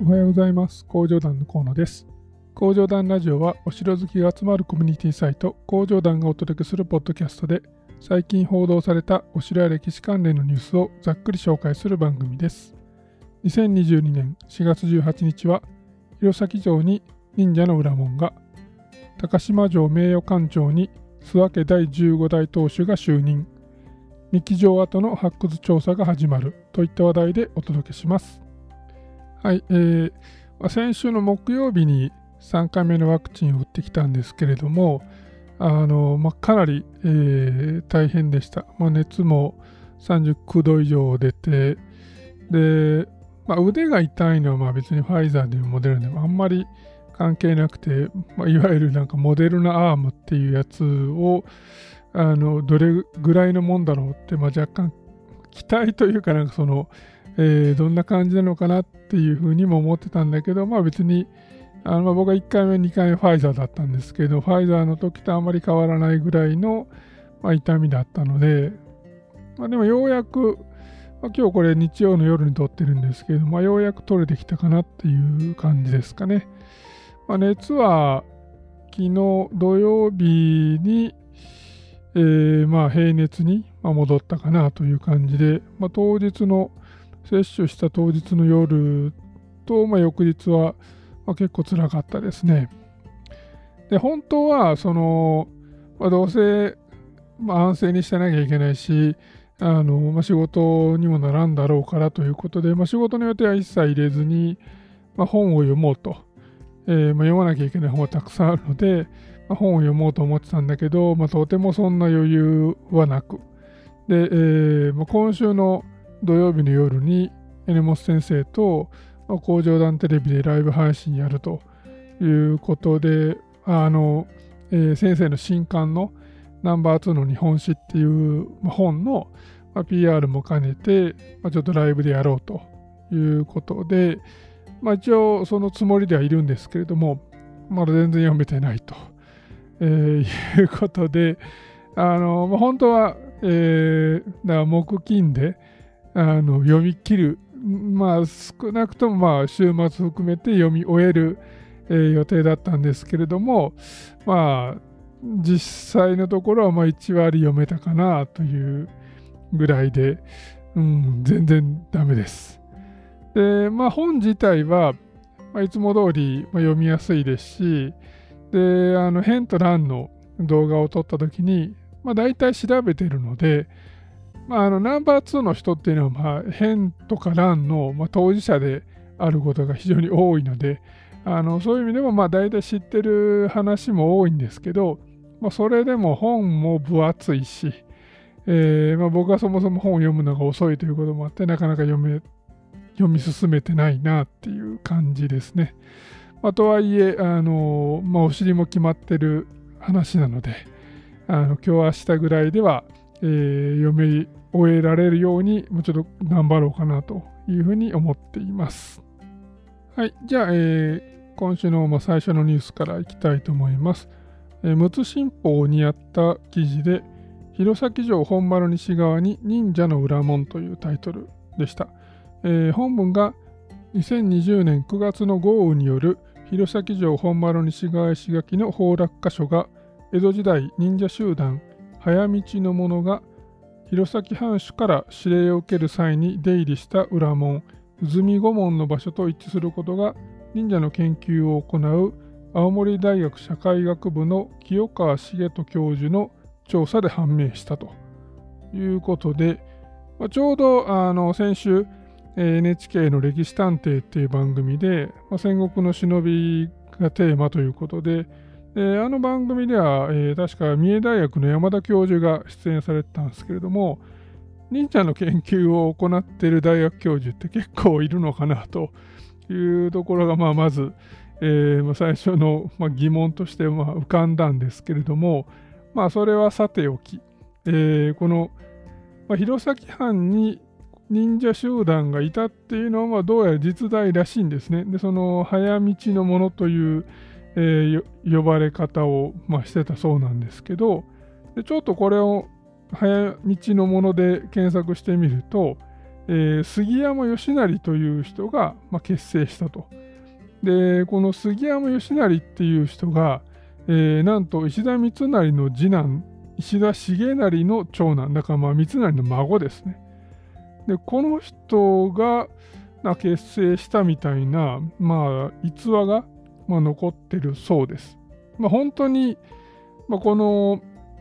おはようございます。工場団の河野です。工場団ラジオはお城好きが集まるコミュニティサイト工場団がお届けするポッドキャストで最近報道されたお城や歴史関連のニュースをざっくり紹介する番組です。2022年4月18日は弘前城に忍者の裏門が高島城名誉館長に諏訪家第15代当主が就任三木城跡の発掘調査が始まるといった話題でお届けします。はい、えー、先週の木曜日に3回目のワクチンを打ってきたんですけれども、あのまあ、かなり、えー、大変でした。まあ、熱も39度以上出て、で、まあ、腕が痛いのはまあ別にファイザーでもモデルでもあんまり関係なくて、まあ、いわゆるなんかモデルナアームっていうやつをあのどれぐらいのもんだろうって、まあ、若干期待というかなんかそのえー、どんな感じなのかなっていうふうにも思ってたんだけど、まあ別に、あの、僕は1回目、2回目ファイザーだったんですけど、ファイザーの時とあまり変わらないぐらいの、まあ、痛みだったので、まあ、でもようやく、まあ、今日これ日曜の夜に撮ってるんですけど、まあ、ようやく取れてきたかなっていう感じですかね。まあ、熱は昨日土曜日に、えー、まあ平熱に戻ったかなという感じで、まあ、当日の接種した当日の夜と、まあ、翌日は、まあ、結構つらかったですね。で、本当は、その、まあ、どうせ、まあ、安静にしてなきゃいけないし、あのまあ、仕事にもならんだろうからということで、まあ、仕事の予定は一切入れずに、まあ、本を読もうと、えー、まあ、読まなきゃいけない本がたくさんあるので、まあ、本を読もうと思ってたんだけど、まあ、とてもそんな余裕はなく、で、えーまあ、今週の土曜日の夜に榎本先生と工場団テレビでライブ配信やるということであの、えー、先生の新刊のナンバー2の日本史っていう本の PR も兼ねて、まあ、ちょっとライブでやろうということで、まあ、一応そのつもりではいるんですけれどもまだ全然読めてないと、えー、いうことであの、まあ、本当は、えー、だから木金であの読み切る、まあ、少なくともまあ週末含めて読み終える、えー、予定だったんですけれども、まあ、実際のところはまあ1割読めたかなというぐらいで、うん、全然ダメです。で、まあ、本自体は、いつも通り、読みやすいですし、で、あの、変と欄の動画を撮った時に、まあ、大体調べてるので、まあ、あのナンバー2の人っていうのは、まあ、変とか乱の、まあ、当事者であることが非常に多いので、あのそういう意味でも、まあ、大体知ってる話も多いんですけど、まあ、それでも本も分厚いし、えーまあ、僕はそもそも本を読むのが遅いということもあって、なかなか読め読み進めてないなっていう感じですね。まあ、とはいえ、あのまあ、お尻も決まってる話なので、あの今日明日ぐらいでは、えー、読み終えられるように、もうちょっと頑張ろうかなというふうに思っています。はい、じゃあ、えー、今週のま最初のニュースからいきたいと思います。えー、陸奥新報にあった記事で、弘前城本丸西側に忍者の裏門というタイトルでした。えー、本文が2020年9月の豪雨による弘前城本丸西側石垣の崩落箇所が江戸時代忍者集団早道の者が弘前藩主から指令を受ける際に出入りした裏門、渦見御門の場所と一致することが忍者の研究を行う青森大学社会学部の清川茂人教授の調査で判明したということで、まあ、ちょうどあの先週、NHK の歴史探偵っていう番組で、まあ、戦国の忍びがテーマということで、であの番組では、えー、確か三重大学の山田教授が出演されてたんですけれども、忍者の研究を行っている大学教授って結構いるのかなというところが、まあ、まず、えー、最初の、ま、疑問としてまあ浮かんだんですけれども、まあ、それはさておき、えー、この、まあ、弘前藩に忍者集団がいたっていうのは、どうやら実在らしいんですね。で、その早道のものという、えー、呼ばれ方を、まあ、してたそうなんですけどでちょっとこれを早道のもので検索してみると、えー、杉山義成という人が、まあ、結成したと。で、この杉山義成っていう人が、えー、なんと石田三成の次男、石田重成の長男、だからまあ三成の孫ですね。で、この人が結成したみたいな、まあ、逸話が、まあ、残ってるそうです。まあ、本当に、まあ、この、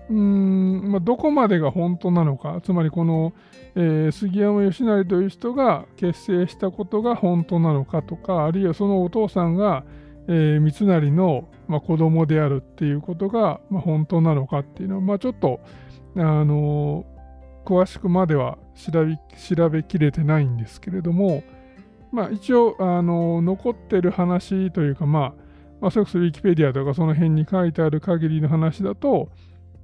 うん、まあ、どこまでが本当なのか、つまりこの、えー、杉山義成という人が結成したことが本当なのかとか、あるいはそのお父さんが、えー、三成の、まあ、子供であるっていうことが、まあ、本当なのかっていうのは、まあ、ちょっと、あのー、詳しくまでは調べ調べきれてないんですけれども、まあ、一応、あの、残ってる話というか、まあ、まあ、それこそウィキペディアとかその辺に書いてある限りの話だと、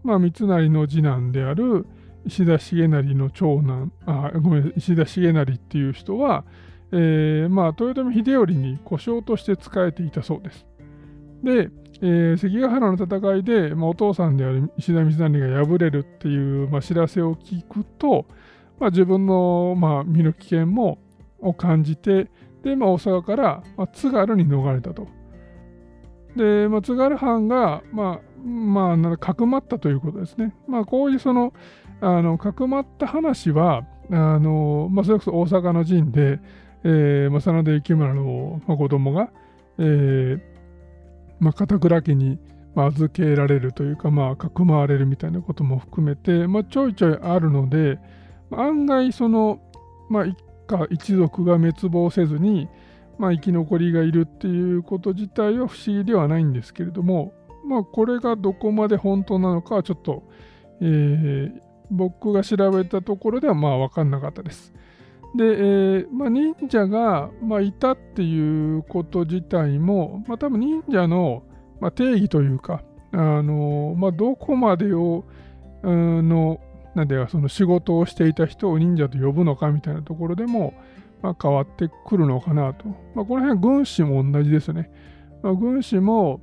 まあ、三成の次男である石田重成の長男、あ、ごめん、石田重成っていう人は、えー、まあ、豊臣秀頼に故障として仕えていたそうです。で、えー、関ヶ原の戦いで、まあ、お父さんである石田三成が敗れるっていう、まあ、知らせを聞くと、まあ、自分の、まあ、身の危険もを感じて、で、まあ、大阪から、まあ、津軽に逃れたと。で、まあ、津軽藩が、まあ、まあ、かくまったということですね。まあ、こういうその、あの、かくまった話は、あの、まあ、それこそ大阪の陣で、えー、まあ、真田幸村の、まあ、子供が、えー、まあ、片倉家に、まあ、預けられるというか、まあ、かくまわれるみたいなことも含めて、まあ、ちょいちょいあるので、まあ、案外、その、まあ、一家一族が滅亡せずに、まあ、生き残りがいるっていうこと自体は不思議ではないんですけれども、まあ、これがどこまで本当なのかはちょっと、えー、僕が調べたところではまあ分かんなかったです。で、えーまあ、忍者が、まあ、いたっていうこと自体も、まあ、多分忍者の、まあ、定義というか、あのまあ、どこまでを、の、なんでその仕事をしていた人を忍者と呼ぶのかみたいなところでも、まあ、変わってくるのかなと。まあ、この辺軍師も同じですね。まあ、軍師も、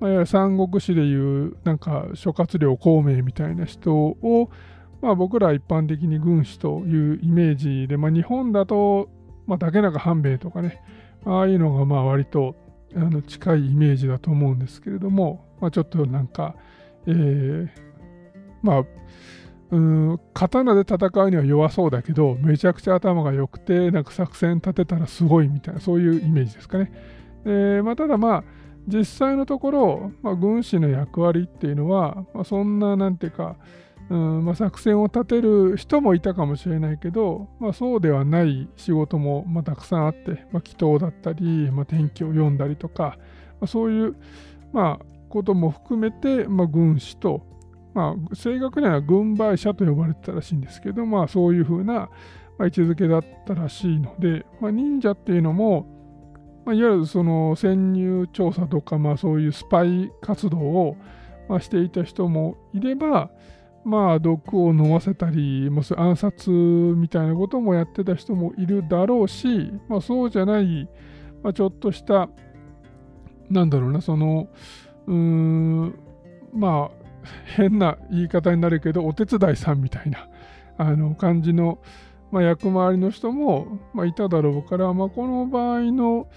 まあ、いわゆる三国志でいうなんか諸葛亮孔明みたいな人を、まあ、僕ら一般的に軍師というイメージで、まあ、日本だと、まあ、竹中半兵衛とかね、ああいうのがまあ割とあの近いイメージだと思うんですけれども、まあ、ちょっとなんか、えー、まあ、うん刀で戦うには弱そうだけどめちゃくちゃ頭が良くてなんか作戦立てたらすごいみたいなそういうイメージですかね。でまあ、ただまあ実際のところ、まあ、軍師の役割っていうのは、まあ、そんななんていうか、うんまあ、作戦を立てる人もいたかもしれないけど、まあ、そうではない仕事も、まあ、たくさんあって、まあ、祈祷だったり、まあ、天気を読んだりとか、まあ、そういう、まあ、ことも含めて、まあ、軍師と、まあ、正確には軍配者と呼ばれてたらしいんですけど、まあ、そういうふうな、位置づけだったらしいので、まあ、忍者っていうのも、まあ、いわゆるその潜入調査とか、まあ、そういうスパイ活動を、まあ、していた人もいれば、まあ、毒を飲ませたり、まあ、暗殺みたいなこともやってた人もいるだろうし、まあ、そうじゃない、まあ、ちょっとした、なんだろうな、その、うーん、まあ、変な言い方になるけど、お手伝いさんみたいなあの感じの、まあ、役回りの人も、まあ、いただろうから、まあ、この場合の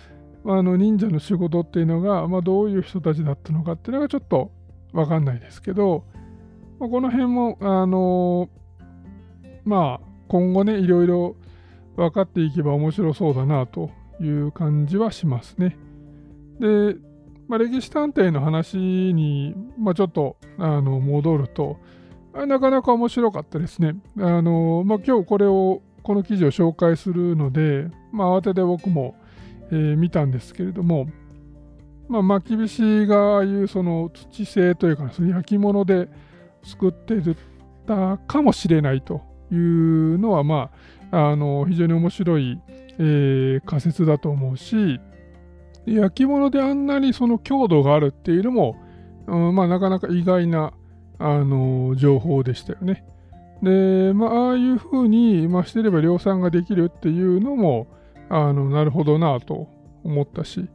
あの忍者の仕事っていうのが、まあ、どういう人たちだったのかっていうのがちょっとわかんないですけど、まあ、この辺も、あのまあ、今後ね、いろいろ分かっていけば面白そうだなという感じはしますね。で、まあ、歴史探偵の話に、まあ、ちょっとあの戻ると、なかなか面白かったですね。あのまあ、今日これを、この記事を紹介するので、まあ、慌てて僕も、えー、見たんですけれども、まあ、まきびしがああいうその土製というか、その焼き物で作ってたかもしれないというのは、まあ、あの非常に面白い、えー、仮説だと思うし、焼き物であんなにその強度があるっていうのも、うん、まあなかなか意外な、あの情報でしたよね。で、まあ、ああいうふうに、まあ、してれば量産ができるっていうのも、あのなるほどなと思ったし、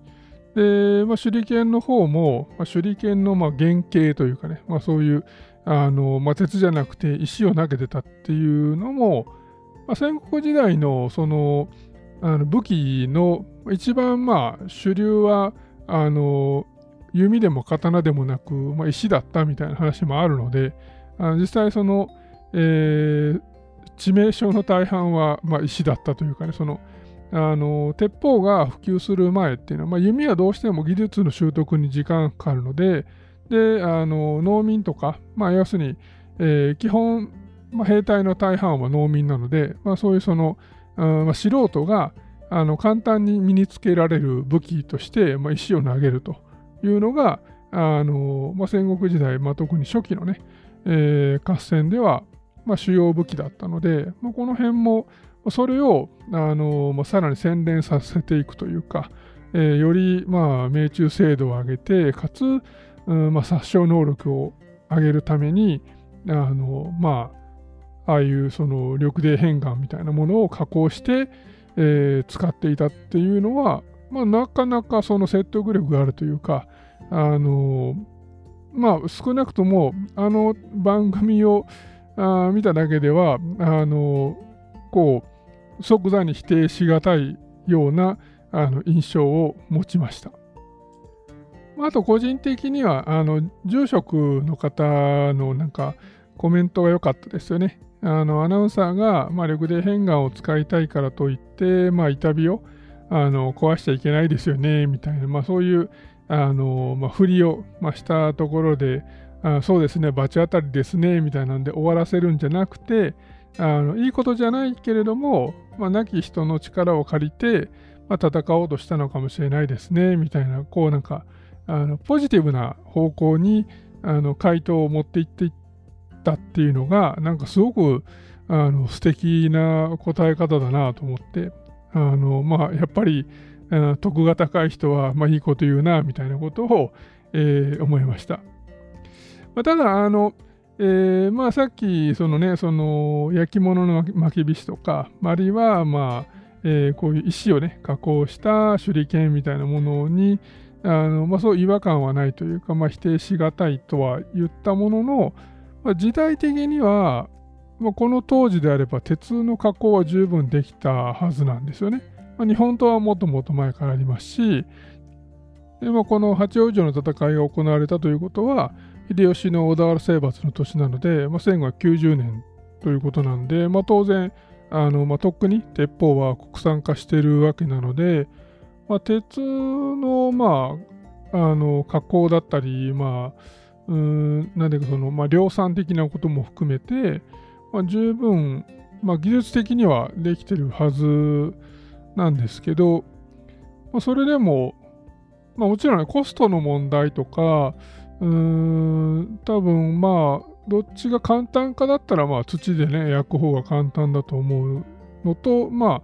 で、まあ、手裏剣の方も、まあ、手裏剣のまあ原型というかね、まあ、そういうあの、まあ、鉄じゃなくて石を投げてたっていうのも、まあ、戦国時代のそのあの武器の一番まあ主流はあの弓でも刀でもなく、まあ、石だったみたいな話もあるのであの実際その、えー、致命傷の大半は、まあ、石だったというかねそのあの鉄砲が普及する前っていうのは、まあ、弓はどうしても技術の習得に時間がかかるのでであの農民とか、まあ、要するに、えー、基本、まあ、兵隊の大半は農民なので、まあ、そういうその、まあ、素人があの簡単に身につけられる武器として、まあ、石を投げるというのがあの、まあ、戦国時代、まあ、特に初期のね、えー、合戦では、まあ、主要武器だったので、まあ、この辺もそれをあの、まあ、さらに洗練させていくというか、えー、より、まあ、命中精度を上げてかつ、うんまあ、殺傷能力を上げるためにあのまあああいうその緑泥変顔みたいなものを加工して、えー、使っていたっていうのは、まあ、なかなかその説得力があるというか、あのまあ、少なくともあの番組をあ見ただけではあのこう即座に否定しがたいようなあの印象を持ちました。あと個人的にはあの住職の方のなんかコメントが良かったですよね。あのアナウンサーが、まあ、緑で変顔を使いたいからといって、まあ、痛みをあの壊しちゃいけないですよねみたいな、まあ、そういうあの、まあ、振りを、まあ、したところであそうですね罰当たりですねみたいなんで終わらせるんじゃなくてあのいいことじゃないけれども、まあ、亡き人の力を借りて、まあ、戦おうとしたのかもしれないですねみたいなこうなんかあのポジティブな方向にあの回答を持っていっていったっていうのがなんかすごくあの素敵な答え方だなと思ってあのまあやっぱり徳が高い人は、まあ、いいこと言うなみたいなことを、えー、思いました。まあ、ただあの、えー、まあ、さっきそのねその焼き物の巻き菱とかあるいはまあ、えー、こういう石をね加工した手裏剣みたいなものにあの、まあ、そう違和感はないというか、まあ、否定しがたいとは言ったものの、まあ、時代的には、まあ、この当時であれば鉄の加工は十分できたはずなんですよね。まあ、日本刀はもっともっと前からありますし、でまあ、この八王子の戦いが行われたということは、秀吉の小田原征伐の年なので、まあ、1590年ということなんで、まあ、当然、あのまあ、とっくに鉄砲は国産化しているわけなので、まあ、鉄の,、まあ、あの加工だったり、まあ、うんなんでその、まあ、量産的なことも含めて、まあ、十分、まあ、技術的にはできてるはずなんですけど、まあ、それでも、まあ、もちろん、ね、コストの問題とか、うーん、多分まあ、どっちが簡単かだったら、まあ、土でね、焼く方が簡単だと思うのと、ま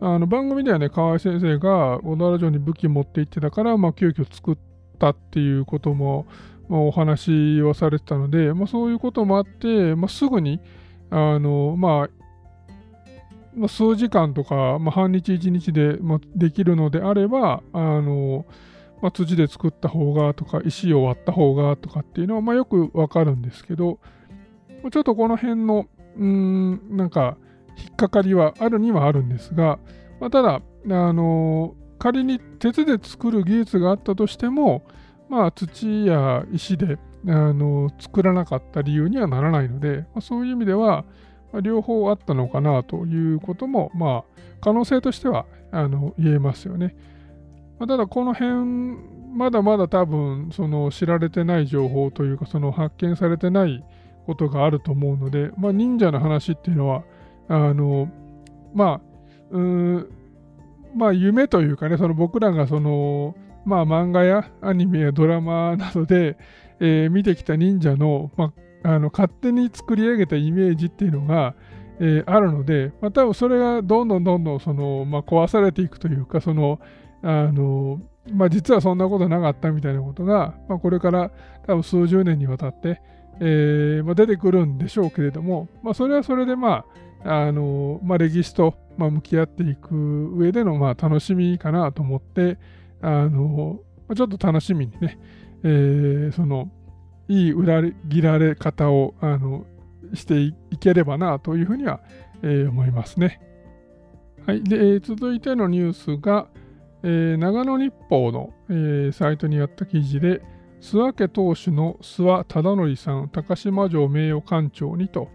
あ、あの番組ではね、河合先生が小田原城に武器持って行ってたから、まあ、急遽作ったっていうことも、まあ、お話はされてたので、まあ、そういうこともあって、まあ、すぐに、あの、まあ、まあ、数時間とか、まあ、半日一日で、まあ、できるのであれば、あの、まあ、土で作った方がとか、石を割った方がとかっていうのは、まあ、よくわかるんですけど、ちょっとこの辺の、うん、なんか、引っかかりはあるにはあるんですが、まあ、ただ、あの仮に鉄で作る技術があったとしても、まあ、土や石であの作らなかった理由にはならないので、まあ、そういう意味では、まあ、両方あったのかなということも、まあ、可能性としてはあの言えますよね。まあ、ただ、この辺、まだまだ多分その知られてない情報というか、その発見されてないことがあると思うので、まあ、忍者の話っていうのは、あの、まあ、うーまあ、夢というかね、その僕らがその、まあ、漫画やアニメやドラマなどで、えー、見てきた忍者の、まあ、あの勝手に作り上げたイメージっていうのが、えー、あるので、まあ、多分それがどんどんどんどんその、まあ、壊されていくというか、その、あの、まあ、実はそんなことなかったみたいなことが、まあ、これから多分数十年にわたって、えーまあ、出てくるんでしょうけれども、まあ、それはそれで、まああのまあ、歴史と、まあ、向き合っていく上での、まあ、楽しみかなと思って、あのちょっと楽しみにね、えー、そのいい裏切られ方をあのしていければなというふうには、えー、思いますね。はい。で、えー、続いてのニュースが、えー、長野日報の、えー、サイトにあった記事で、諏訪家当主の諏訪忠則さん、高島城名誉館長にと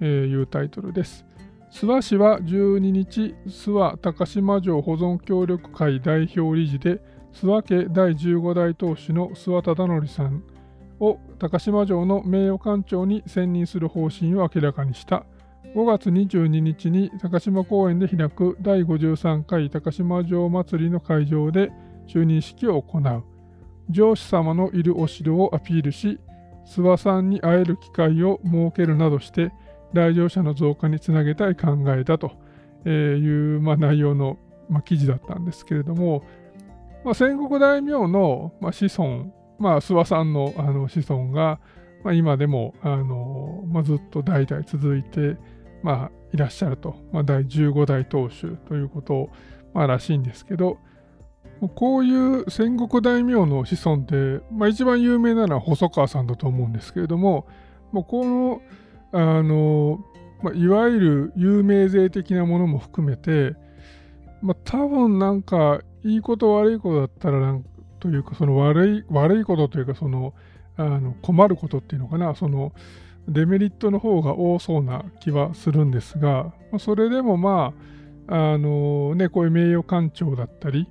いうタイトルです。諏訪市は12日、諏訪高島城保存協力会代表理事で、諏訪家第15代当主の諏訪忠則さんを高島城の名誉館長に選任する方針を明らかにした。5月22日に高島公園で開く第53回高島城祭りの会場で就任式を行う。上司様のいるお城をアピールし、諏訪さんに会える機会を設けるなどして、来場者の増加につなげたい考えだという、まあ、内容の、まあ、記事だったんですけれども、まあ、戦国大名の、まあ、子孫、まあ、諏訪さんのあの子孫が、まあ、今でもあの、まあ、ずっと代々続いて、まあ、いらっしゃると、まあ、第15代当主ということ、まあ、らしいんですけど、こういう戦国大名の子孫って、まあ、一番有名なのは細川さんだと思うんですけれども、もうこの、あの、まあ、いわゆる有名税的なものも含めて、まあ、多分なんか、いいこと悪いことだったらなんというか、その悪い、悪いことというか、その、あの困ることっていうのかな、その、デメリットの方が多そうな気はするんですが、まそれでもまあ、あのね、こういう名誉館長だったり、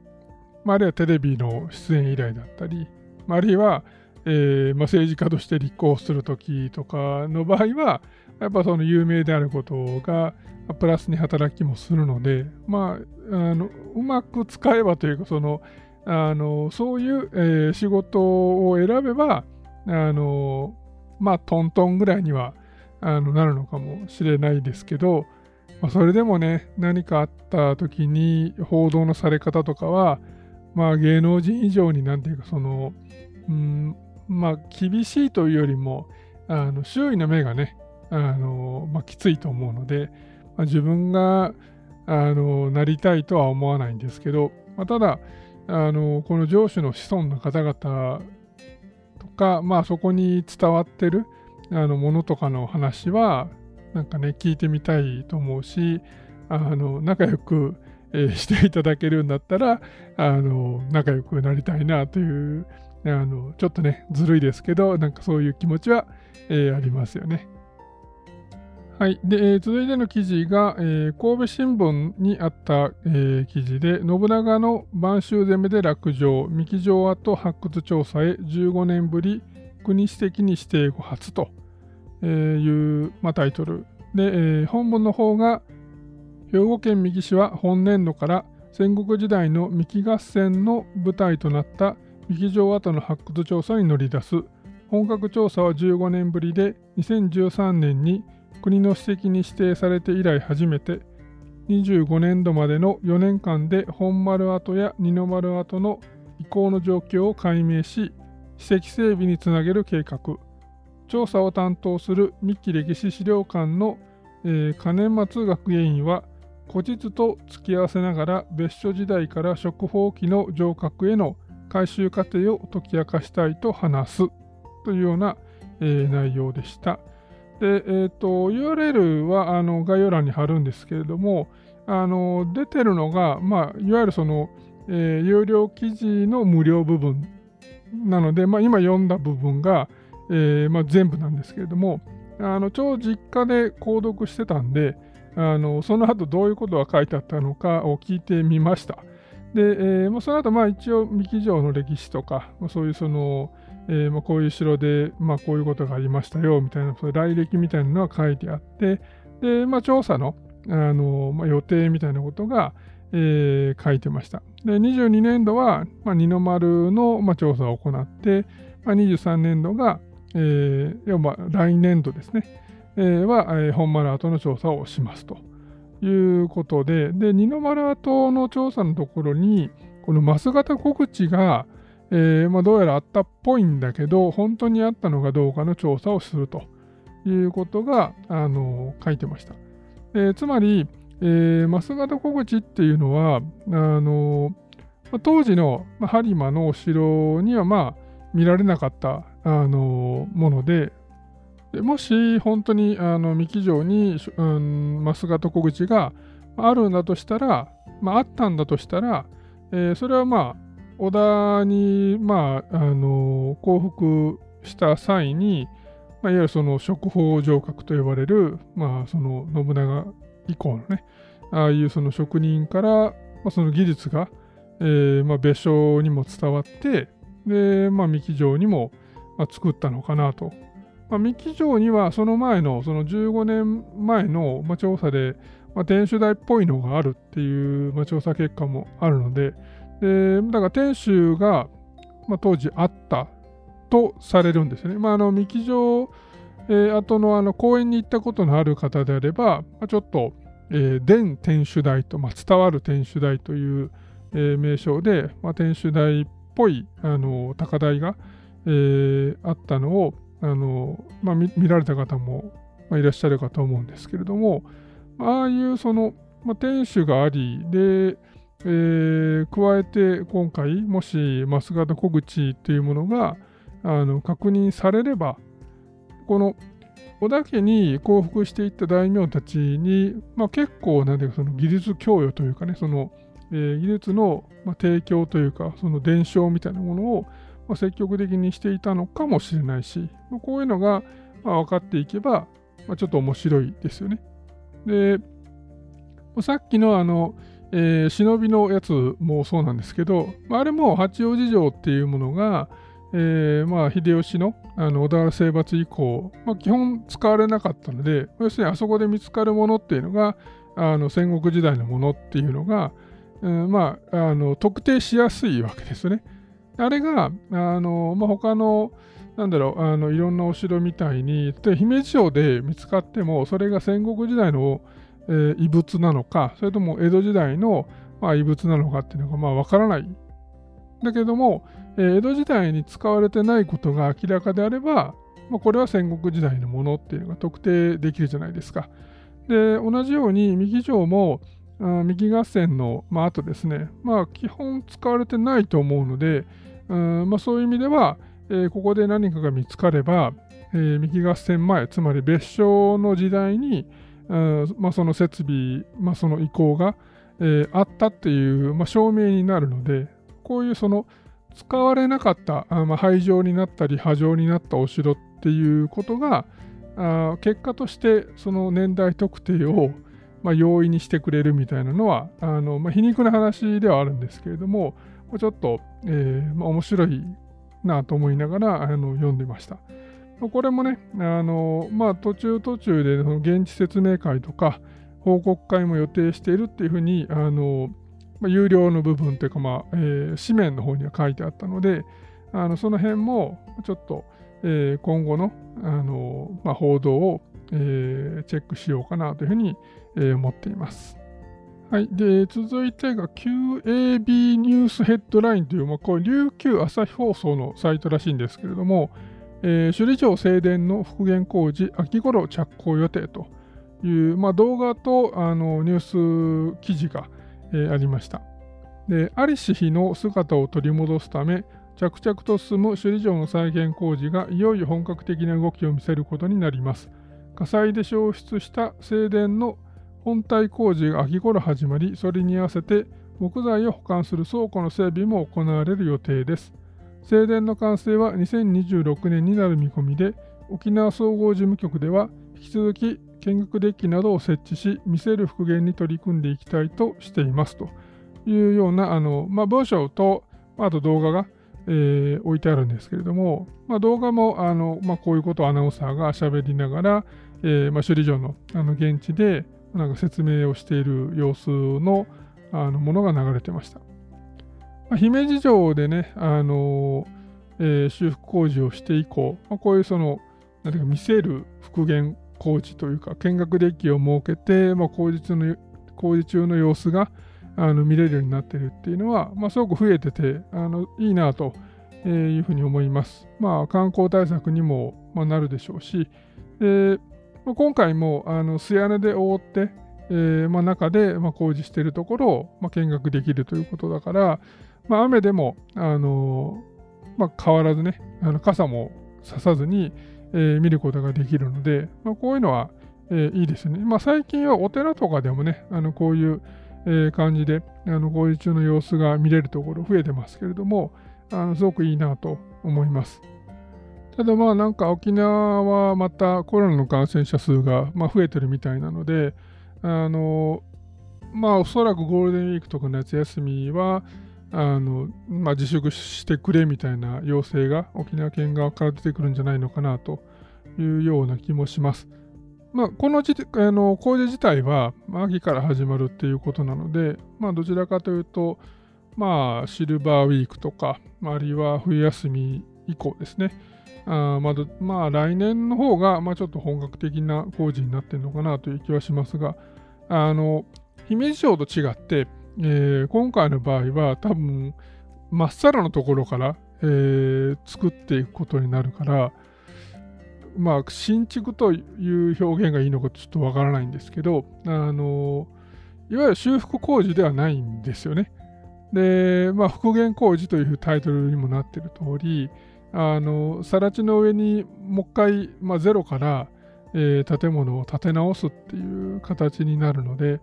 まあ、あるいはテレビの出演依頼だったり、まあ、あるいは、えーまあ、政治家として立候補するときとかの場合は、やっぱその有名であることがプラスに働きもするので、まあ、あのうまく使えばというか、そのあのそういう、えー、仕事を選べば、あのまあ、トントンぐらいにはあのなるのかもしれないですけど、まあ、それでもね、何かあった時に報道のされ方とかは、まあ、芸能人以上になんていうか、その、うん、まあ、厳しいというよりも、あの周囲の目がね、あのまあ、きついと思うので、まあ、自分があのなりたいとは思わないんですけど、まあ、ただあの、この上司の子孫の方々とか、まあ、そこに伝わってるあのものとかの話はなんかね聞いてみたいと思うしあの仲良く、えー、していただけるんだったらあの仲良くなりたいなというあのちょっとねずるいですけどなんかそういう気持ちは、えー、ありますよね。はい。で、えー、続いての記事が、えー、神戸新聞にあった、えー、記事で、信長の晩秋攻めで落城、三木城跡発掘調査へ15年ぶり、国史的に指定後初という、まあ、タイトル。で、えー、本文の方が、兵庫県三木市は本年度から戦国時代の三木合戦の舞台となった三木城跡の発掘調査に乗り出す。本格調査は15年ぶりで、2013年に国の史跡に指定されて以来初めて25年度までの4年間で本丸跡や二の丸跡の移行の状況を解明し史跡整備につなげる計画調査を担当する三木歴史資料館の、えー、金松学芸員は古実と付き合わせながら別所時代から食宝期の城郭への改修過程を解き明かしたいと話すというような、えー、内容でした。で、えーと、URL はあの概要欄に貼るんですけれども、あの出てるのが、まあ、いわゆるその、えー、有料記事の無料部分なので、まあ、今読んだ部分が、えーまあ、全部なんですけれども、あの超実家で購読してたんで、あのその後どういうことが書いてあったのかを聞いてみました。で、えー、もうその後まあ一応三木城の歴史とか、そういうその、えー、まあ、こういう城で、まあ、こういうことがありましたよみたいなそ来歴みたいなのが書いてあってで、まあ、調査のあの、ま予定みたいなことが、えー、書いてました。で22年度は、ま二の丸の、ま調査を行って、ま23年度が、えー、要は来年度ですね、えー、は、えー、本丸跡の調査をしますということで、で、二の丸跡の調査のところに、この増型小口が、えー、まあ、どうやらあったっぽいんだけど、本当にあったのかどうかの調査をするということが、あの書いてました。えー、つまり、えー、増形小口っていうのは、あのまあ、当時の、播磨のお城には、まあ、見られなかった、あのもので、でもし本当にあの三木城に、うん、増形小口があるんだとしたら、まあ、あったんだとしたら、えー、それはまあ織田に、まあ、あの降伏した際に、まあ、いわゆるその職法上格と呼ばれる、まあ、その信長以降のねああいうその職人から、まあ、その技術が、えーまあ、別所にも伝わってで、まあ、三木城にも、まあ、作ったのかなと。まあ、三木城にはその前のその15年前の、調査で、まあ、天守台っぽいのがあるっていう、調査結果もあるのででだから天守が、まあ、当時あったとされるんですね。まあ、あの三木城、えー、後のあの公園に行ったことのある方であれば、まあ、ちょっと、えー、伝天守台と、まあ、伝わる天守台という、えー、名称で、まあ、天守台っぽいあの高台が、えー、あったのを、あの、まあ、見られた方も、いらっしゃるかと思うんですけれども、ああいうその、まあ、天守があり、で、えー、加えて今回、もし増形小口というものがあの確認されれば、この織田家に降伏していった大名たちに、まあ、結構なんてその技術供与というかね、その、えー、技術の、提供というか、その伝承みたいなものを、ま、積極的にしていたのかもしれないし、ま、こういうのが、ま、分かっていけば、ま、ちょっと面白いですよね。で、さっきのあの、えー、忍びのやつもそうなんですけど、まあ、あれも八王子城っていうものが、えー、まあ秀吉のあの小田原征伐以降、まあ、基本使われなかったので、要するにあそこで見つかるものっていうのが、あの戦国時代のものっていうのが、うん、まあ、あの特定しやすいわけですね。あれが、あの、まあ、他の、なんだろう、あの、いろんなお城みたいに、例えば姫路城で見つかっても、それが戦国時代の、えー、遺物なのか、それとも江戸時代の、まあ、遺物なのかっていうのが、まあ、わからない。だけども、えー、江戸時代に使われてないことが明らかであれば、まあ、これは戦国時代のものっていうのが特定できるじゃないですか。で、同じように、右城も、三木合戦の、まあ後ですね、まあ基本使われてないと思うので、うんまあ、そういう意味では、えー、ここで何かが見つかれば、えー、三木合戦前、つまり別所の時代に、うんまあ、その設備、まあ、その意向が、えー、あったっていう、まあ、証明になるので、こういうその使われなかったあ、まあ、廃城になったり、破城になったお城っていうことが、あ結果としてその年代特定を、まあ、容易にしてくれるみたいなのはあの、まあ、皮肉な話ではあるんですけれども、ちょっと、えーまあ、面白いなと思いながらあの読んでました。これもね、あのまあ、途中途中でその現地説明会とか報告会も予定しているっていうふうに、あのまあ、有料の部分というか、まあえー、紙面の方には書いてあったので、あのその辺もちょっと、えー、今後のあの、まあ、報道を、えー、チェックしようかなというふうに、えー、思っています。はい。で、続いてが QAB ニュースヘッドラインという、まあ、これ琉球朝日放送のサイトらしいんですけれども、えー、首里城正殿の復元工事、秋頃着工予定という、まあ、動画とあのニュース記事が、えー、ありました。で、在りし日の姿を取り戻すため、着々と進む首里城の再現工事がいよいよ本格的な動きを見せることになります。火災で焼失した正殿の本体工事が秋頃始まり、それに合わせて木材を保管する倉庫の整備も行われる予定です。正殿の完成は2026年になる見込みで、沖縄総合事務局では引き続き見学デッキなどを設置し、見せる復元に取り組んでいきたいとしていますというようなあの、まあ、文章と、あと動画が、えー、置いてあるんですけれども、まあ、動画もあの、まあ、こういうことをアナウンサーが喋りながら、えーまあ、首里城のあの現地で、なんか説明をしている様子のあのものが流れてました。まあ、姫路城でね、あのえー、修復工事をして以降、まあ、こういうその、なんていうか見せる復元工事というか、見学デッキを設けて、まあ、工事中の工事中の様子があの見れるようになっているっていうのは、まあ、すごく増えてて、あのいいなというふうに思います。まあ、観光対策にも、まあ、なるでしょうし、で、今回もあの素屋根で覆って、えーまあ、中で、ま、工事しているところを、ま、見学できるということだから、まあ、雨でも、あのま、変わらずね、あの傘もささずに、え、見ることができるので、ま、こういうのは、え、いいですね。ま、最近はお寺とかでもね、あのこういう、え、感じであの工事中の様子が見れるところ増えてますけれども、あのすごくいいなと思います。ただまあなんか沖縄はまたコロナの感染者数がま増えてるみたいなので、あのまあおそらくゴールデンウィークとか夏休みはあの、まあ、自粛してくれみたいな要請が沖縄県側から出てくるんじゃないのかなというような気もします。まあ、この時あの工事自体は秋から始まるっていうことなので、まあ、どちらかというと、まあ、シルバーウィークとか、あるいは冬休み以降ですね。あまだまあ、来年の方が、まあ、ちょっと本格的な工事になってるのかなという気はしますが、あの姫路城と違って、えー、今回の場合は多分まっさらのところから、えー、作っていくことになるからまあ新築という表現がいいのかちょっとわからないんですけどあのいわゆる修復工事ではないんですよね。で、まあ、復元工事というタイトルにもなっている通り、あの、更地の上にもう一回、まあ、ゼロから、えー、建物を建て直すっていう形になるので、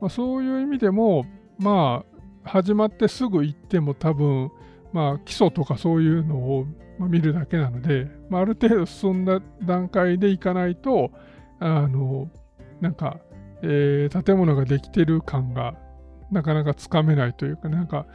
まあ、そういう意味でも、まあ、始まってすぐ行っても多分、まあ、基礎とかそういうのを見るだけなので、まあ、ある程度進んだ段階で行かないと、あの、なんか、えー、建物ができてる感がなかなかつかめないというか、なんか、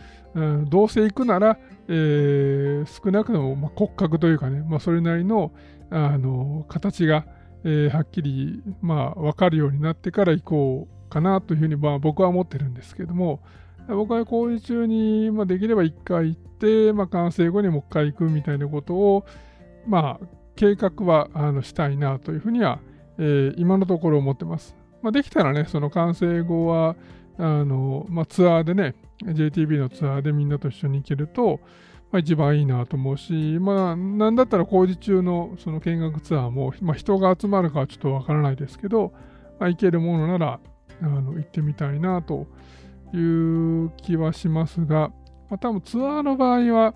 どうせ行くなら、えー、少なくとも、骨格というかね、まあ、それなりのあの形が、えー、はっきり、まあ、分かるようになってから行こうかなというふうに、まあ、僕は思ってるんですけども、僕は工事中に、まあ、できれば1回行って、まあ、完成後にもう1回行くみたいなことを、まあ、計画はあのしたいなというふうには、えー、今のところ思ってます。まあ、できたらね、その完成後は、あのまあ、ツアーでね、JTB のツアーでみんなと一緒に行けると、まあ、一番いいなと思うし、まあ、なんだったら工事中のその見学ツアーも、まあ、人が集まるかはちょっとわからないですけど、まあ、行けるものなら、あの行ってみたいなという気はしますが、まあ、多分ツアーの場合は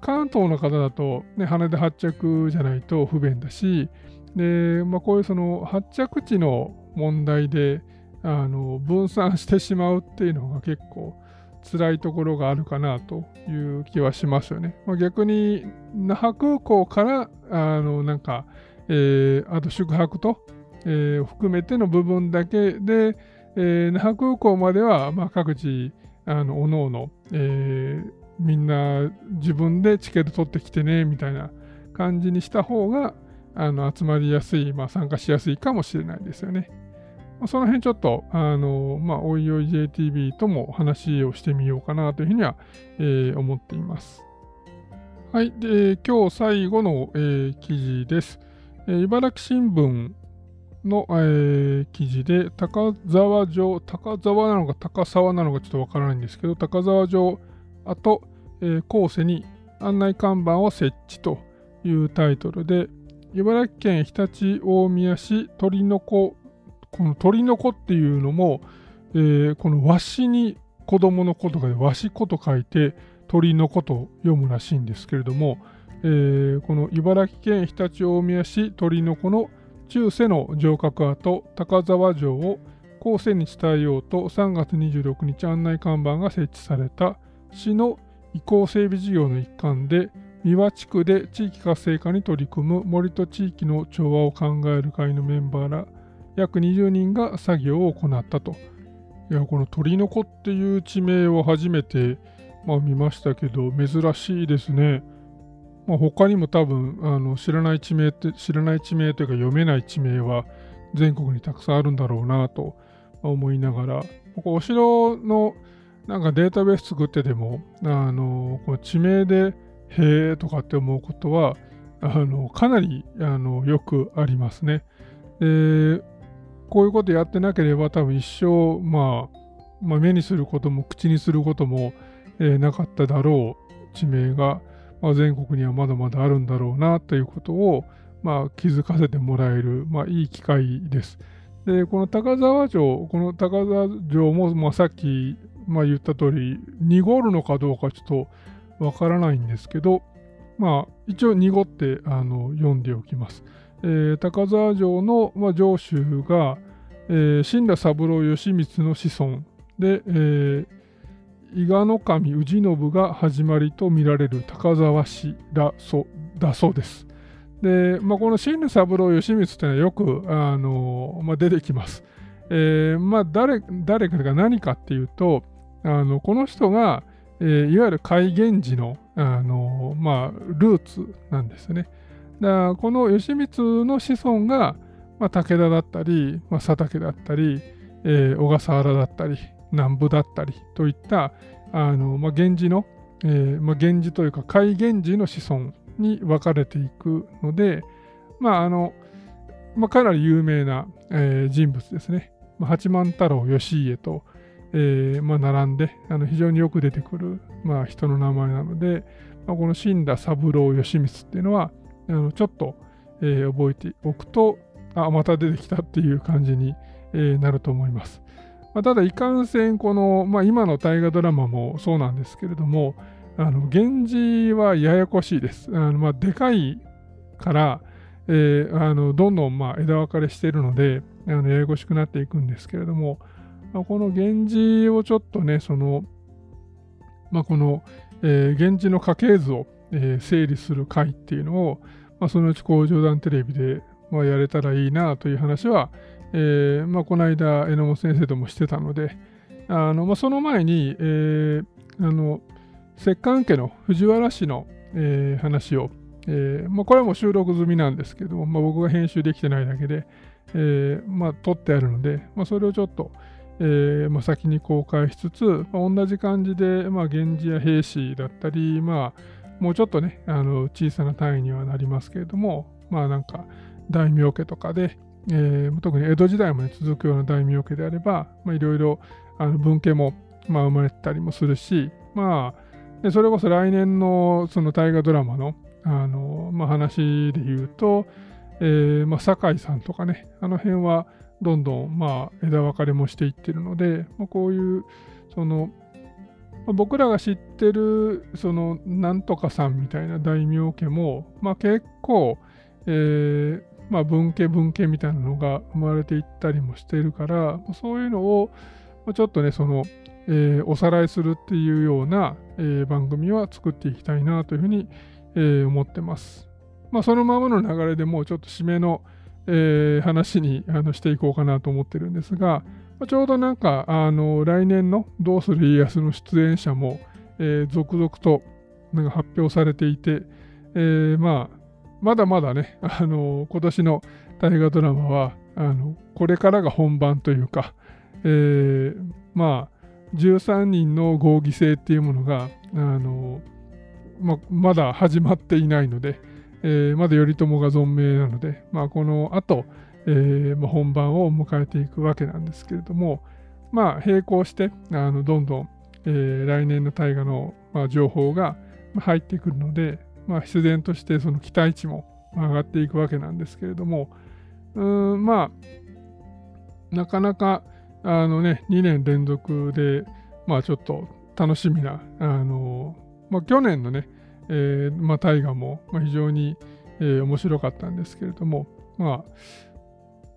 関東の方だと、ね、羽で発着じゃないと不便だしで、まあ、こういうその発着地の問題であの分散してしまうっていうのが結構辛いところがあるかなという気はしますよね。まあ、逆に那覇空港からあのなんか、えー、あと宿泊と、えー、含めての部分だけで、えー、那覇空港までは、まあ、各自、あの、おのおの、えー、みんな自分でチケット取ってきてね、みたいな感じにした方が、あの、集まりやすい、まあ、参加しやすいかもしれないですよね。ま、その辺ちょっと、あの、まあ、おいおい JTB とも話をしてみようかなというふうには、えー、思っています。はい。で、今日最後の、えー、記事です。えー、茨城新聞の、えー、記事で、高沢城、高沢なのか高沢なのかちょっとわからないんですけど、高沢城跡、えー、後世に案内看板を設置というタイトルで、茨城県常陸大宮市鳥の子、この鳥の子っていうのも、えー、この和紙に子供の子とかで和紙子と書いて鳥の子と読むらしいんですけれども、えー、この茨城県常陸大宮市鳥の子の中世の城郭跡高沢城を後世に伝えようと3月26日案内看板が設置された市の移行整備事業の一環で三輪地区で地域活性化に取り組む森と地域の調和を考える会のメンバーら約20人が作業を行ったと。いや、この鳥の子っていう地名を初めて、まあ、見ましたけど、珍しいですね。まあ、他にも多分あの知らない地名って知らない地名というか読めない地名は全国にたくさんあるんだろうなと思いながらお城のなんかデータベース作っててもあのこの地名で「へえ」とかって思うことはあのかなりあのよくありますね。でこういうことやってなければ多分一生、まあ、まあ目にすることも口にすることも、えー、なかっただろう地名がまあ、全国にはまだまだあるんだろうなということを、まあ、気づかせてもらえる、まあ、いい機会です。で、この高沢城、この高沢城も、まあ、さっき、まあ、言った通り、濁るのかどうかちょっとわからないんですけど、まあ、一応濁ってあの読んでおきます。えー、高沢城の、まあ、城主が、えー、死んだ三郎義満の子孫で、えー、伊賀の神氏信が始まりと見られる高沢氏だそだそうです。で、まあ、この新野三郎義満というのはよく、あのまあ、出てきます。えー、まあ誰、誰かが何かっていうと、あのこの人が、えー、いわゆる戒厳寺の、あのまあ、ルーツなんですね。だこの義満の子孫が、まあ、武田だったり、まあ、佐竹だったり、えー、小笠原だったり、南部だったりといったあの、まあ、源氏の、えーまあ、源氏というか戒厳寺の子孫に分かれていくので、まああのまあ、かなり有名な、えー、人物ですね。まあ、八幡太郎義家と、えーまあ、並んであの非常によく出てくる、まあ、人の名前なので、まあ、この死んだ三郎義満っていうのはあのちょっと、えー、覚えておくとあまた出てきたっていう感じに、えー、なると思います。まあ、ただいかんせんこの、まあ、今の大河ドラマもそうなんですけれどもあの源氏はややこしいです。あのまあ、でかいから、えー、あのどんどんまあ枝分かれしているのであのややこしくなっていくんですけれども、まあ、この源氏をちょっとねその、まあ、この、えー、源氏の家系図を、えー、整理する会っていうのを、まあ、そのうち工場団テレビで、まあ、やれたらいいなという話は、えーまあ、この間榎本先生ともしてたのであの、まあ、その前に、えー、あの摂関家の藤原氏の、えー、話を、えーまあ、これはも収録済みなんですけども、まあ、僕が編集できてないだけで、えーまあ、撮ってあるので、まあ、それをちょっと、えーまあ、先に公開しつつ、まあ、同じ感じで、まあ、源氏や兵士だったり、まあ、もうちょっとね、あの小さな単位にはなりますけれども、まあなんか大名家とかで、えー、特に江戸時代まで続くような大名家であれば、いろいろ文家も、まあ、生まれたりもするし、まあ、それこそ来年のその大河ドラマのあの、まあ、話で言うと、えーまあ、酒井さんとかね、あの辺はどんどん、まあ、枝分かれもしていってるので、まあ、こういう、その、まあ、僕らが知ってる、その、なんとかさんみたいな大名家も、まあ、結構、えー、まあ、文家文家みたいなのが生まれていったりもしているから、そういうのを、ちょっとね、その、えー、おさらいするっていうような、えー、番組は作っていきたいなというふうに、えー、思ってます。まあ、そのままの流れでもうちょっと締めの、え話にあのしていこうかなと思ってるんですが、まあ、ちょうどなんかあの来年の「どうする家康」の出演者も、え続々となんか発表されていて、えまあまだまだね、あの今年の大河ドラマはあのこれからが本番というか、えー、まあ13人の合議制っていうものが、あのままだ始まっていないので、えー、まだ頼朝が存命なので、まあ、この後、えーま本番を迎えていくわけなんですけれども、まあ、並行してあのどんどん、えー、来年の大河の、まあ、情報が入ってくるので、まあ、必然としてその期待値も上がっていくわけなんですけれども、うんまあ、なかなかあのね、2年連続で、まあちょっと楽しみな、あの、まあ去年のね、えー、まあ大河も、非常に、えー、面白かったんですけれども、まあ、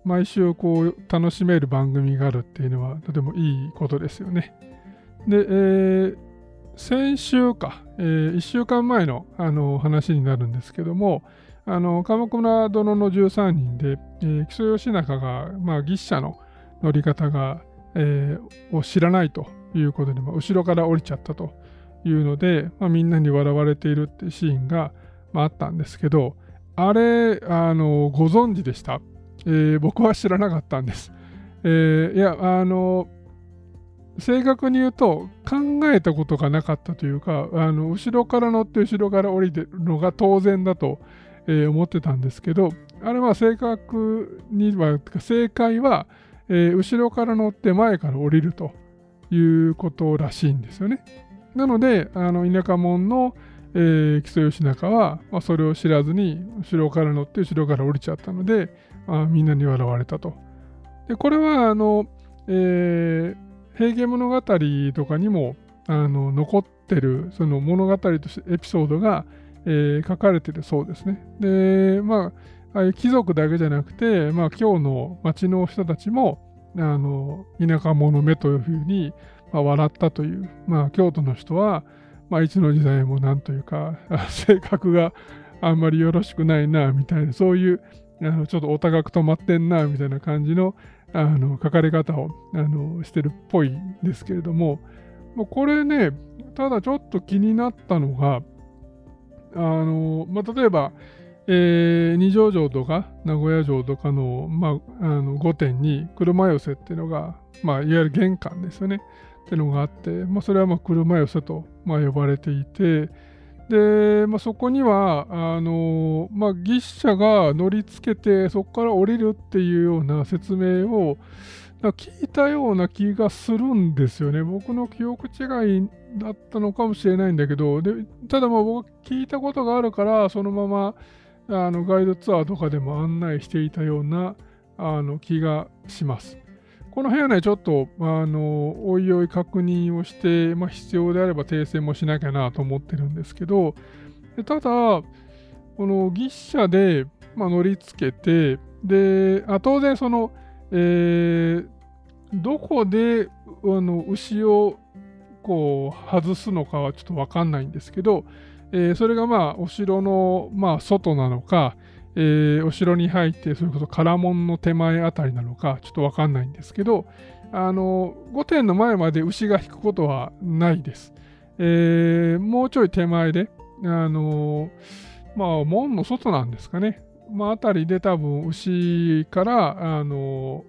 毎週こう楽しめる番組があるっていうのはとてもいいことですよね。で、えー、先週か、えー、1週間前のあの話になるんですけども、あの鎌倉殿の13人で、えー、木曽義仲が、まあ、牛車の乗り方が、えー、を知らないということで、まあ、後ろから降りちゃったというので、まあ、みんなに笑われているってシーンが、まあ、あったんですけど、あれ、あのご存知でした、えー、僕は知らなかったんです。えー、いや、あの、正確に言うと考えたことがなかったというか、あの後ろから乗って後ろから降りてるのが当然だと、え、思ってたんですけど、あれは正確には、正解は、えー、後ろから乗って前から降りるということらしいんですよね。なので、あの田舎者の、えー、木曽義仲は、まあ、それを知らずに後ろから乗って後ろから降りちゃったので、あみんなに笑われたと。でこれはあの、えー、平家物語とかにもあの残ってるその物語としてエピソードが、えー、書かれてるそうですね。で、まあ、あ貴族だけじゃなくて、まあ、今日の町の人たちも、あの田舎者目というふうに、まあ、笑ったという、まあ、京都の人は、まあ、いつの時代もなんというか、性格があんまりよろしくないな、みたいな、そういうあのちょっとお高く止まってんな、みたいな感じのあの書かれ方をあのしてるっぽいんですけれども、もうこれね、ただちょっと気になったのが、あのまあ、例えば、えー、二条城とか名古屋城とかの,、まあ、あの御殿に車寄せっていうのが、まあ、いわゆる玄関ですよね。っていうのがあって、まあ、それはまあ車寄せと、まあ、呼ばれていて、で、まあ、そこにはあの、まあ、牛車が乗りつけてそこから降りるっていうような説明を聞いたような気がするんですよね。僕の記憶違いだったのかもしれないんだけどでただまあ僕聞いたことがあるからそのままあのガイドツアーとかでも案内していたようなあの気がします。この辺はね、ちょっと、あの、おいおい確認をして、まあ、必要であれば訂正もしなきゃなと思ってるんですけど、ただ、この牛車で、まあ、乗りつけて、で、あ当然その、えー、どこであの牛をこう外すのかはちょっとわかんないんですけど、えー、それがまあお城の、まあ、外なのか、えー、お城に入って、それこそ唐門の手前あたりなのか、ちょっとわかんないんですけど、あの、御殿の前まで牛が引くことはないです。えー、もうちょい手前で、あの、まあ、門の外なんですかね。まあ、あたりで多分牛から、あの、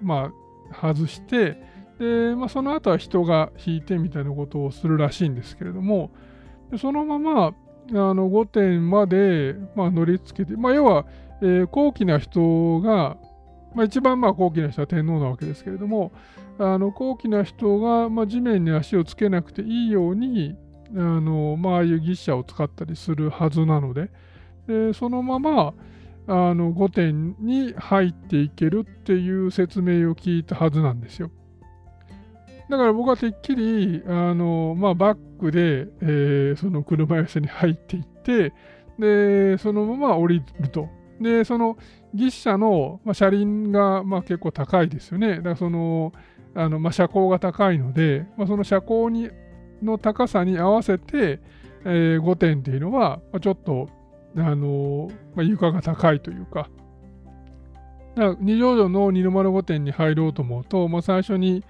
まあ、外して、で、まあ、その後は人が引いてみたいなことをするらしいんですけれども、そのまま、あの御殿まで、まあ、乗りつけて、まあ、要は、えー、高貴な人が、まあ、一番まあ高貴な人は天皇なわけですけれども、あの高貴な人が、まあ、地面に足をつけなくていいように、あのまあ、ああいう牛車を使ったりするはずなので、でそのままあの御殿に入っていけるっていう説明を聞いたはずなんですよ。だから僕はてっきり、あの、まあ、バックで、えー、その車寄せに入っていって、で、そのまま降りると。で、その、牛車の、まあ、車輪が、まあ、結構高いですよね。だからその、あのまあ、車高が高いので、まあ、その車高にの高さに合わせて、えー、5点っていうのは、まあ、ちょっと、あのまあ、床が高いというか、だから二条城の二の丸御殿に入ろうと思うと、まあ、最初に、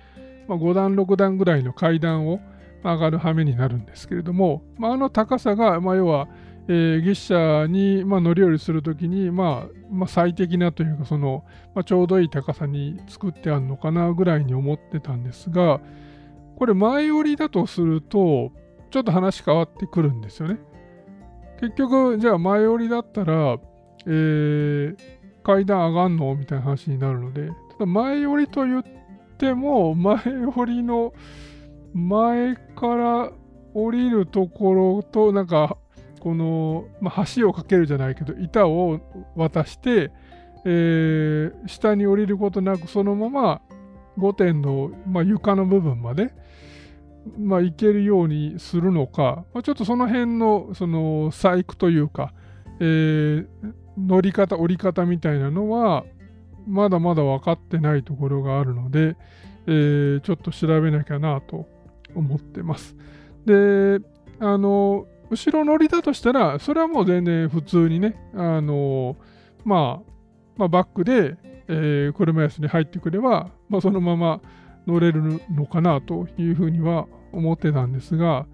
まあ、5段6段ぐらいの階段を上がる羽目になるんですけれども、まあ、あの高さが、まあ、要は、えー、牛車に、まあ、乗り降りするときに、まあまあ、最適なというかその、まあ、ちょうどいい高さに作ってあるのかなぐらいに思ってたんですがこれ前降りだとするとちょっと話変わってくるんですよね。結局じゃあ前降りだったら、えー、階段上がんの？みたいな話になるのでただ前降りと言ってても前降りの前から降りるところとなんかこの、まあ、橋を架けるじゃないけど板を渡して、えー、下に降りることなくそのまま御殿の、まあ、床の部分まで、まあ、行けるようにするのか、まあ、ちょっとその辺のその細工というか、えー、乗り方降り方みたいなのはまだまだ分かってないところがあるので、えー、ちょっと調べなきゃなと思ってます。で、あの、後ろ乗りだとしたら、それはもう全然普通にね、あの、まあ、まあ、バックで、えー、車椅子に入ってくれば、まあ、そのまま乗れるのかなというふうには思ってたんですが、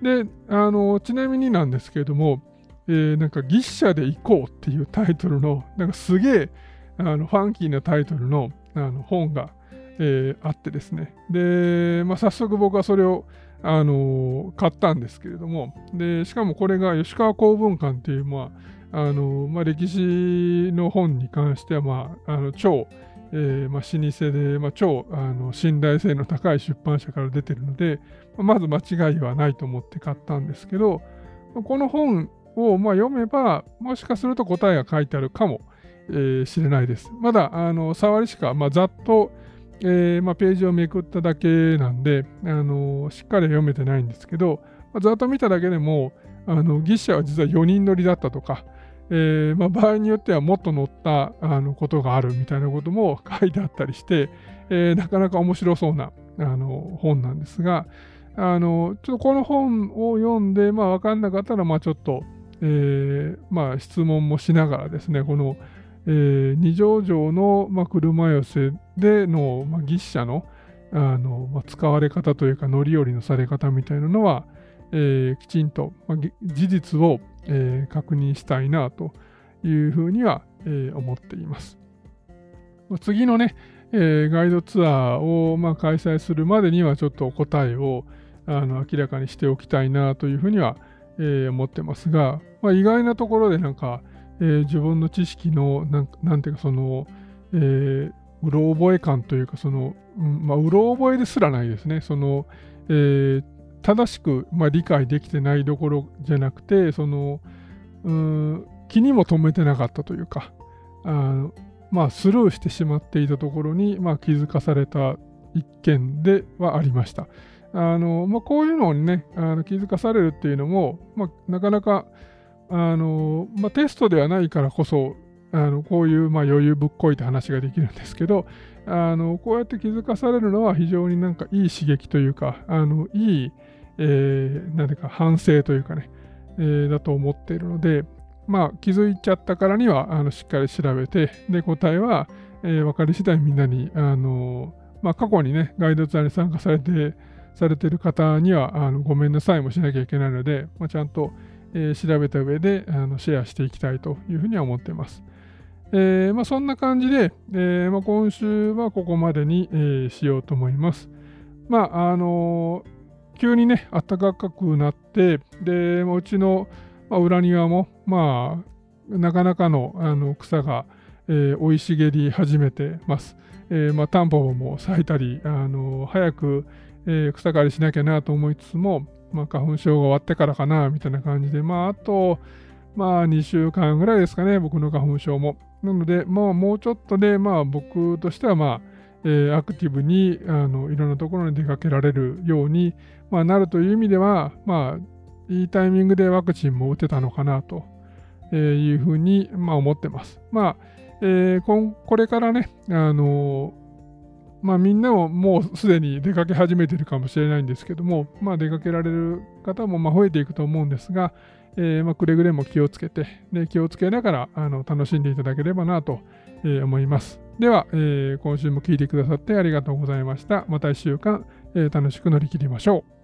で、あの、ちなみになんですけれども、えー、なんか、牛車で行こうっていうタイトルの、なんかすげえ、あのファンキーなタイトルのあの本が、えー、あってですね。で、まあ、早速僕はそれを、あのー、買ったんですけれども、で、しかもこれが吉川公文館っていう、まあ、あのー、まあ、歴史の本に関しては、まあ、あの超、えーまあ、老舗で、まあ、超あの信頼性の高い出版社から出てるので、まず間違いはないと思って買ったんですけど、この本をまあ読めば、もしかすると答えが書いてあるかも知れないです。まだ、あの、触りしか、まあ、ざっと、えー、まあ、ページをめくっただけなんで、あのしっかり読めてないんですけど、まあ、ざっと見ただけでも、あの牛車は実は4人乗りだったとか、えーまあ、場合によってはもっと乗ったあのことがあるみたいなことも 書いてあったりして、え、なかなか面白そうなあの本なんですが、あのちょっとこの本を読んで、まあ、分かんなかったら、まあ、ちょっと、えーまあ、質問もしながらですね、この、えー、二条城の、まあ、車寄せでの、まあ、牛車のあの、まあ、使われ方というか乗り降りのされ方みたいなのは、えー、きちんと、まあ、事実を、えー、確認したいなというふうには、えー、思っています。次のね、えガイドツアーを、まあ、開催するまでにはちょっと答えをあの明らかにしておきたいなというふうには、え思ってますが、まあ、意外なところでなんか、え自分の知識のなんなんていうかその、えー、うろ覚え感というかその、うんまあ、うろ覚えですらないですねその、えー、正しく、まあ、理解できてないどころじゃなくてそのうん気にも留めてなかったというかあ、まあ、スルーしてしまっていたところに、まあ、気づかされた一件ではありました。あのまあ、こういうのにねあの気づかされるっていうのも、まあ、なかなかあの、まあ、テストではないからこそあのこういう、ま、余裕ぶっこいて話ができるんですけどあのこうやって気づかされるのは非常になんかいい刺激というかあのいいえー、なんていうか反省というかね、えー、だと思っているので、まあ気づいちゃったからにはあのしっかり調べて、で答えは、えー、分かり次第みんなに、あのまあ過去にね、ガイドツアーに参加されて、されてる方にはあのごめんなさいもしなきゃいけないので、まあ、ちゃんと、えー、調べた上であのシェアしていきたいというふうには思っています。えーまあ、そんな感じで、えーまあ、今週はここまでに、えー、しようと思います。まああのー急にね、暖かくなって、で、うちの、まあ、裏庭も、まあ、なかなかのあの草が、えー、生い茂り始めてます。えー、まあ、タンポポも咲いたり、あの早く、えー、草刈りしなきゃなと思いつつも、まあ、花粉症が終わってからかな、みたいな感じで、まあ、あと、まあ、2週間ぐらいですかね、僕の花粉症も。なので、まあ、もうちょっとで、まあ、僕としては、まあ、えー、アクティブにあのいろんなところに出かけられるように、まあ、なるという意味では、まあ、いいタイミングでワクチンも打てたのかなというふうに、まあ、思ってます。まあえー、ここれからね、あのまあ、みんなももうすでに出かけ始めてるかもしれないんですけども、まあ、出かけられる方もま増えていくと思うんですが、えー、まくれぐれも気をつけて、で気をつけながらあの楽しんでいただければなと、思います。では、えー、今週も聞いてくださってありがとうございました。また1週間、え楽しく乗り切りましょう。